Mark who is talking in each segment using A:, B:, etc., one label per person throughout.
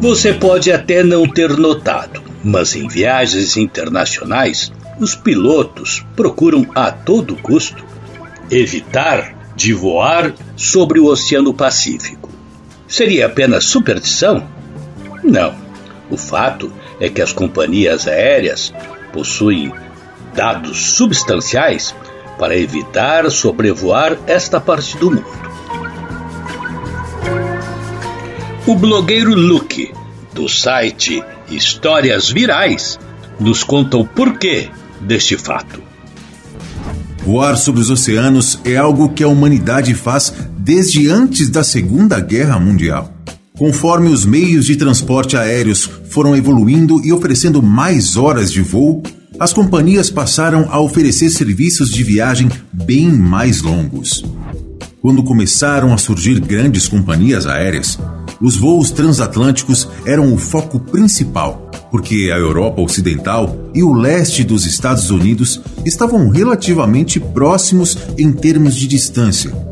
A: Você pode até não ter notado, mas em viagens internacionais, os pilotos procuram a todo custo evitar de voar sobre o Oceano Pacífico. Seria apenas superstição? Não. O fato é que as companhias aéreas possuem dados substanciais para evitar sobrevoar esta parte do mundo. O blogueiro Luke, do site Histórias Virais, nos conta o porquê deste fato.
B: Voar sobre os oceanos é algo que a humanidade faz desde antes da Segunda Guerra Mundial. Conforme os meios de transporte aéreos foram evoluindo e oferecendo mais horas de voo, as companhias passaram a oferecer serviços de viagem bem mais longos. Quando começaram a surgir grandes companhias aéreas, os voos transatlânticos eram o foco principal, porque a Europa Ocidental e o leste dos Estados Unidos estavam relativamente próximos em termos de distância.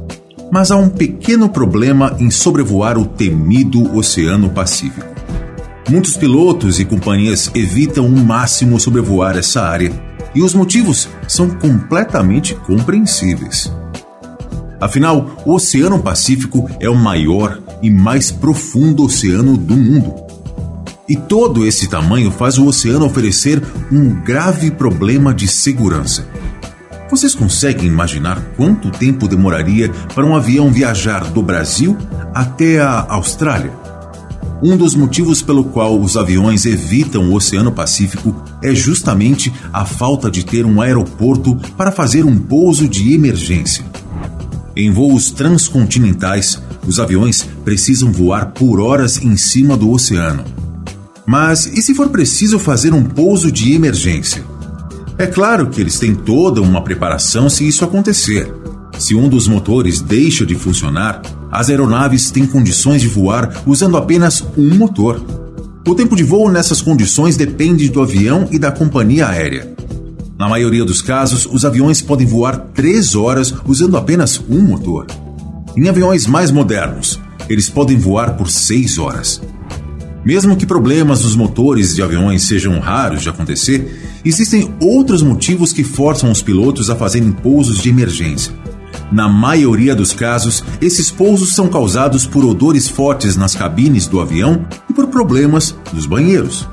B: Mas há um pequeno problema em sobrevoar o temido Oceano Pacífico. Muitos pilotos e companhias evitam o máximo sobrevoar essa área, e os motivos são completamente compreensíveis. Afinal, o Oceano Pacífico é o maior e mais profundo oceano do mundo. E todo esse tamanho faz o oceano oferecer um grave problema de segurança. Vocês conseguem imaginar quanto tempo demoraria para um avião viajar do Brasil até a Austrália? Um dos motivos pelo qual os aviões evitam o Oceano Pacífico é justamente a falta de ter um aeroporto para fazer um pouso de emergência. Em voos transcontinentais, os aviões precisam voar por horas em cima do oceano. Mas e se for preciso fazer um pouso de emergência? É claro que eles têm toda uma preparação se isso acontecer. Se um dos motores deixa de funcionar, as aeronaves têm condições de voar usando apenas um motor. O tempo de voo nessas condições depende do avião e da companhia aérea. Na maioria dos casos, os aviões podem voar três horas usando apenas um motor. Em aviões mais modernos, eles podem voar por seis horas. Mesmo que problemas nos motores de aviões sejam raros de acontecer, existem outros motivos que forçam os pilotos a fazerem pousos de emergência. Na maioria dos casos, esses pousos são causados por odores fortes nas cabines do avião e por problemas nos banheiros.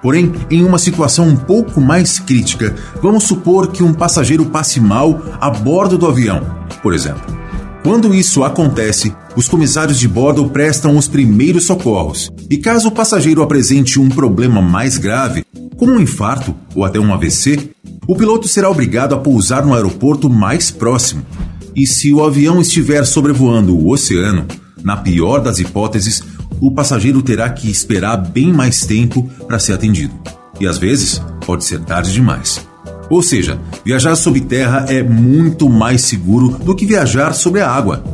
B: Porém, em uma situação um pouco mais crítica, vamos supor que um passageiro passe mal a bordo do avião, por exemplo. Quando isso acontece, os comissários de bordo prestam os primeiros socorros, e caso o passageiro apresente um problema mais grave, como um infarto ou até um AVC, o piloto será obrigado a pousar no aeroporto mais próximo. E se o avião estiver sobrevoando o oceano, na pior das hipóteses, o passageiro terá que esperar bem mais tempo para ser atendido. E às vezes pode ser tarde demais. Ou seja, viajar sob terra é muito mais seguro do que viajar sobre a água.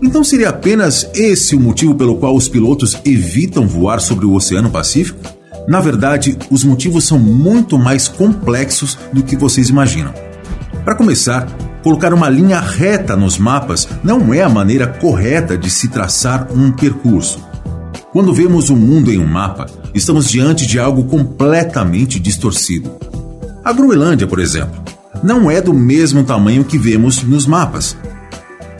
B: Então seria apenas esse o motivo pelo qual os pilotos evitam voar sobre o Oceano Pacífico? Na verdade, os motivos são muito mais complexos do que vocês imaginam. Para começar, colocar uma linha reta nos mapas não é a maneira correta de se traçar um percurso. Quando vemos o mundo em um mapa, estamos diante de algo completamente distorcido. A Groenlândia, por exemplo, não é do mesmo tamanho que vemos nos mapas.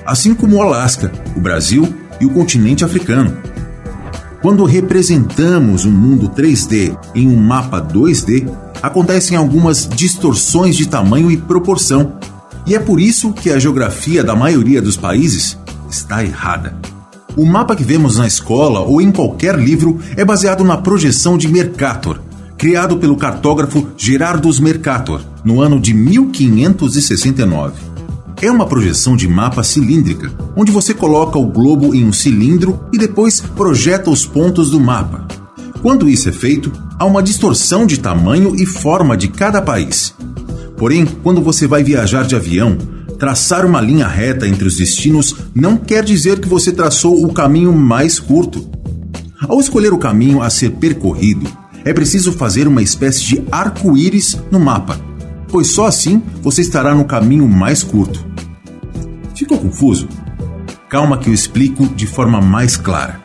B: Assim como o Alasca, o Brasil e o continente africano. Quando representamos um mundo 3D em um mapa 2D, acontecem algumas distorções de tamanho e proporção, e é por isso que a geografia da maioria dos países está errada. O mapa que vemos na escola ou em qualquer livro é baseado na projeção de Mercator, criado pelo cartógrafo Gerardus Mercator no ano de 1569. É uma projeção de mapa cilíndrica, onde você coloca o globo em um cilindro e depois projeta os pontos do mapa. Quando isso é feito, há uma distorção de tamanho e forma de cada país. Porém, quando você vai viajar de avião, Traçar uma linha reta entre os destinos não quer dizer que você traçou o caminho mais curto. Ao escolher o caminho a ser percorrido, é preciso fazer uma espécie de arco-íris no mapa, pois só assim você estará no caminho mais curto. Ficou confuso? Calma que eu explico de forma mais clara.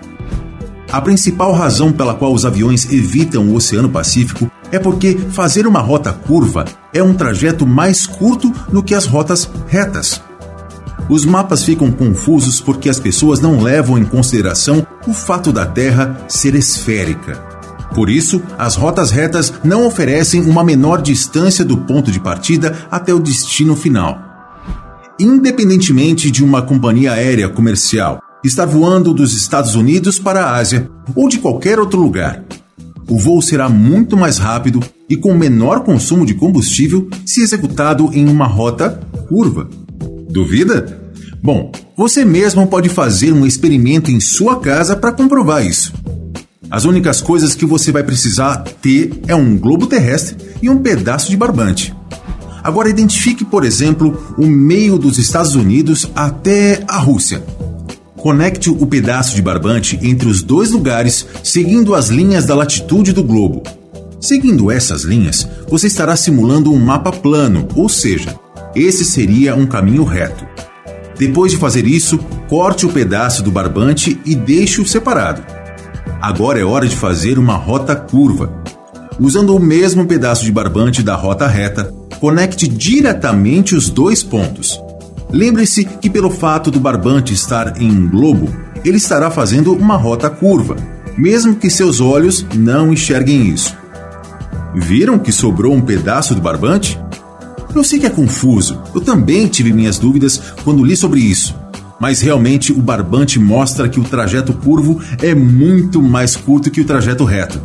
B: A principal razão pela qual os aviões evitam o Oceano Pacífico é porque fazer uma rota curva é um trajeto mais curto do que as rotas retas. Os mapas ficam confusos porque as pessoas não levam em consideração o fato da Terra ser esférica. Por isso, as rotas retas não oferecem uma menor distância do ponto de partida até o destino final. Independentemente de uma companhia aérea comercial estar voando dos Estados Unidos para a Ásia ou de qualquer outro lugar, o voo será muito mais rápido e com menor consumo de combustível se executado em uma rota curva. Duvida? Bom, você mesmo pode fazer um experimento em sua casa para comprovar isso. As únicas coisas que você vai precisar ter é um globo terrestre e um pedaço de barbante. Agora identifique, por exemplo, o meio dos Estados Unidos até a Rússia. Conecte o pedaço de barbante entre os dois lugares seguindo as linhas da latitude do globo. Seguindo essas linhas, você estará simulando um mapa plano, ou seja, esse seria um caminho reto. Depois de fazer isso, corte o pedaço do barbante e deixe-o separado. Agora é hora de fazer uma rota curva. Usando o mesmo pedaço de barbante da rota reta, conecte diretamente os dois pontos. Lembre-se que, pelo fato do barbante estar em um globo, ele estará fazendo uma rota curva, mesmo que seus olhos não enxerguem isso. Viram que sobrou um pedaço do barbante? Eu sei que é confuso, eu também tive minhas dúvidas quando li sobre isso, mas realmente o barbante mostra que o trajeto curvo é muito mais curto que o trajeto reto.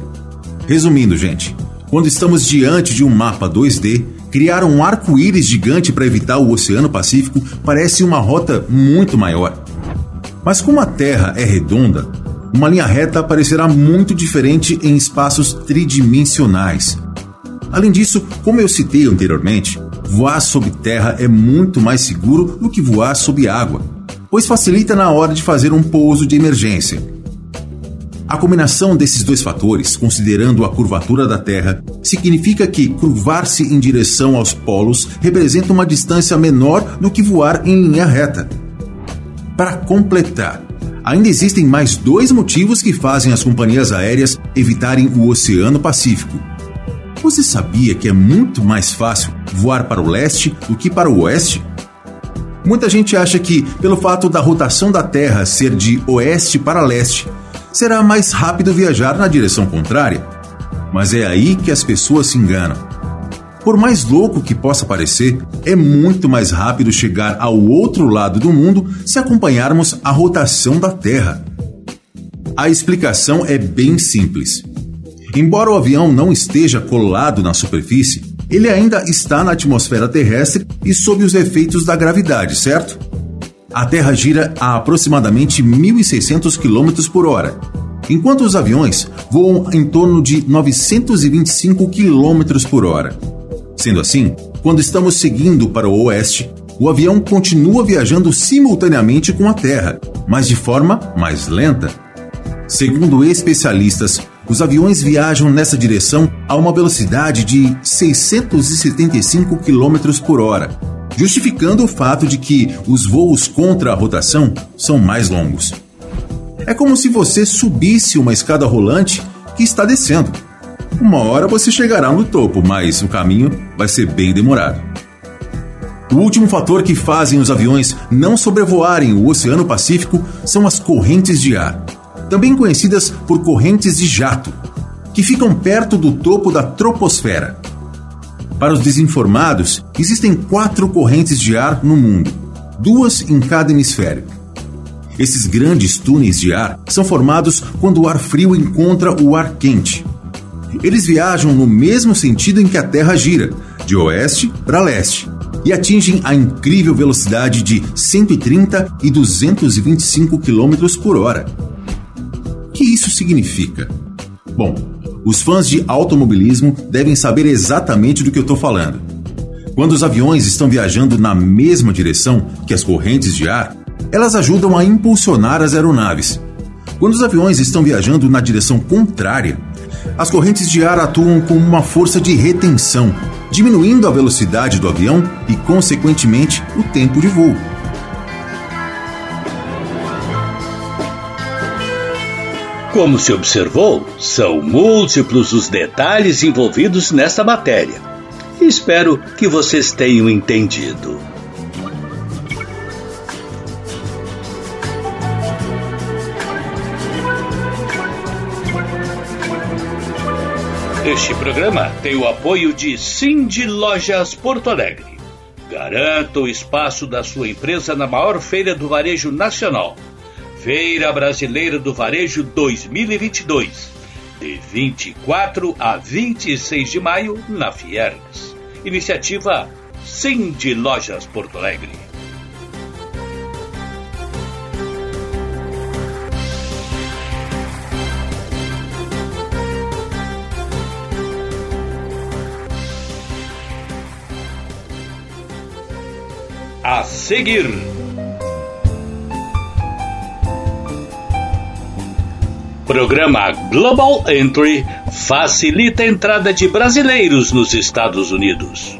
B: Resumindo, gente, quando estamos diante de um mapa 2D, criar um arco-íris gigante para evitar o Oceano Pacífico parece uma rota muito maior. Mas como a Terra é redonda, uma linha reta parecerá muito diferente em espaços tridimensionais. Além disso, como eu citei anteriormente, voar sob terra é muito mais seguro do que voar sob água, pois facilita na hora de fazer um pouso de emergência. A combinação desses dois fatores, considerando a curvatura da Terra, significa que curvar-se em direção aos polos representa uma distância menor do que voar em linha reta. Para completar, ainda existem mais dois motivos que fazem as companhias aéreas evitarem o Oceano Pacífico. Você sabia que é muito mais fácil voar para o leste do que para o oeste? Muita gente acha que, pelo fato da rotação da Terra ser de oeste para leste, será mais rápido viajar na direção contrária. Mas é aí que as pessoas se enganam. Por mais louco que possa parecer, é muito mais rápido chegar ao outro lado do mundo se acompanharmos a rotação da Terra. A explicação é bem simples. Embora o avião não esteja colado na superfície, ele ainda está na atmosfera terrestre e sob os efeitos da gravidade, certo? A Terra gira a aproximadamente 1.600 km por hora, enquanto os aviões voam em torno de 925 km por hora. Sendo assim, quando estamos seguindo para o oeste, o avião continua viajando simultaneamente com a Terra, mas de forma mais lenta. Segundo especialistas, os aviões viajam nessa direção a uma velocidade de 675 km por hora, justificando o fato de que os voos contra a rotação são mais longos. É como se você subisse uma escada rolante que está descendo. Uma hora você chegará no topo, mas o caminho vai ser bem demorado. O último fator que fazem os aviões não sobrevoarem o Oceano Pacífico são as correntes de ar também conhecidas por correntes de jato, que ficam perto do topo da troposfera. Para os desinformados, existem quatro correntes de ar no mundo, duas em cada hemisfério. Esses grandes túneis de ar são formados quando o ar frio encontra o ar quente. Eles viajam no mesmo sentido em que a Terra gira, de oeste para leste, e atingem a incrível velocidade de 130 e 225 km por hora que isso significa? Bom, os fãs de automobilismo devem saber exatamente do que eu estou falando. Quando os aviões estão viajando na mesma direção que as correntes de ar, elas ajudam a impulsionar as aeronaves. Quando os aviões estão viajando na direção contrária, as correntes de ar atuam como uma força de retenção, diminuindo a velocidade do avião e, consequentemente, o tempo de voo.
A: Como se observou, são múltiplos os detalhes envolvidos nesta matéria. Espero que vocês tenham entendido. Este programa tem o apoio de Cindy Lojas Porto Alegre. Garanta o espaço da sua empresa na maior feira do varejo nacional. Feira Brasileira do Varejo 2022, de 24 a 26 de maio, na Fiergs. Iniciativa Cindy Lojas Porto Alegre. A seguir. Programa Global Entry facilita a entrada de brasileiros nos Estados Unidos.